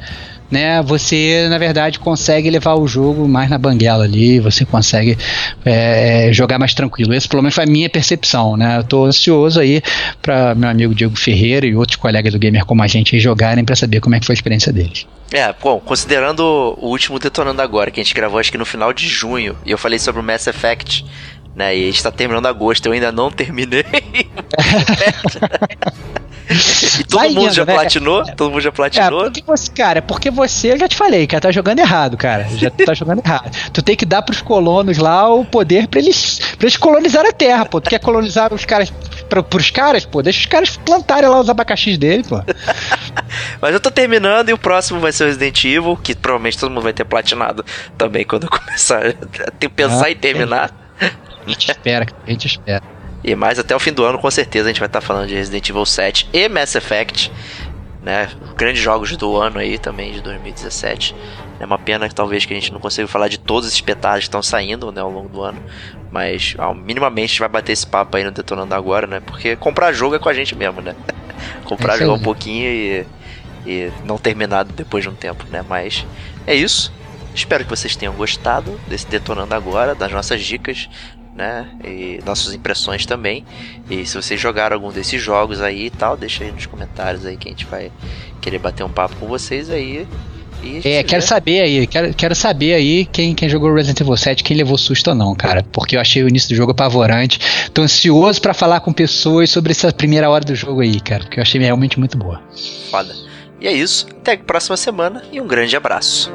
né, você na verdade consegue levar o jogo mais na banguela ali, você consegue é, jogar mais tranquilo. Esse pelo menos foi a minha percepção, né? Eu tô ansioso aí para meu amigo Diego Ferreira e outros colegas do gamer como a gente jogarem para saber como é que foi a experiência deles. É, bom, considerando o último Detonando Agora, que a gente gravou acho que no final de junho, e eu falei sobre o Mass Effect, né, e a gente tá terminando agosto, eu ainda não terminei. e todo Vai mundo indo, já né? platinou? Todo mundo já platinou? É, porque você, cara, porque você, eu já te falei, cara, tá jogando errado, cara. Já tá jogando errado. Tu tem que dar pros colonos lá o poder pra eles, pra eles colonizar a Terra, pô. Tu quer colonizar os caras pra, pros caras, pô? Deixa os caras plantarem lá os abacaxis dele, pô. Mas eu tô terminando e o próximo vai ser o Resident Evil, que provavelmente todo mundo vai ter platinado também quando eu começar a pensar ah, em terminar. A gente espera, a gente espera. E mais até o fim do ano, com certeza, a gente vai estar tá falando de Resident Evil 7 e Mass Effect, né? Grandes jogos do ano aí também, de 2017. É uma pena que talvez que a gente não consiga falar de todos os espetáculos que estão saindo né, ao longo do ano. Mas ó, minimamente a gente vai bater esse papo aí no Detonando Agora, né? Porque comprar jogo é com a gente mesmo, né? comprar é jogo um pouquinho e, e não terminado depois de um tempo, né? Mas é isso. Espero que vocês tenham gostado desse Detonando Agora, das nossas dicas né? E nossas impressões também. E se vocês jogaram algum desses jogos aí e tal, deixa aí nos comentários aí que a gente vai querer bater um papo com vocês aí. é, quero saber aí, quero, quero saber aí quem, quem jogou Resident Evil 7, quem levou susto ou não, cara. Porque eu achei o início do jogo apavorante. Tô ansioso para falar com pessoas sobre essa primeira hora do jogo aí, cara. Porque eu achei realmente muito boa. Foda. E é isso. Até a próxima semana e um grande abraço.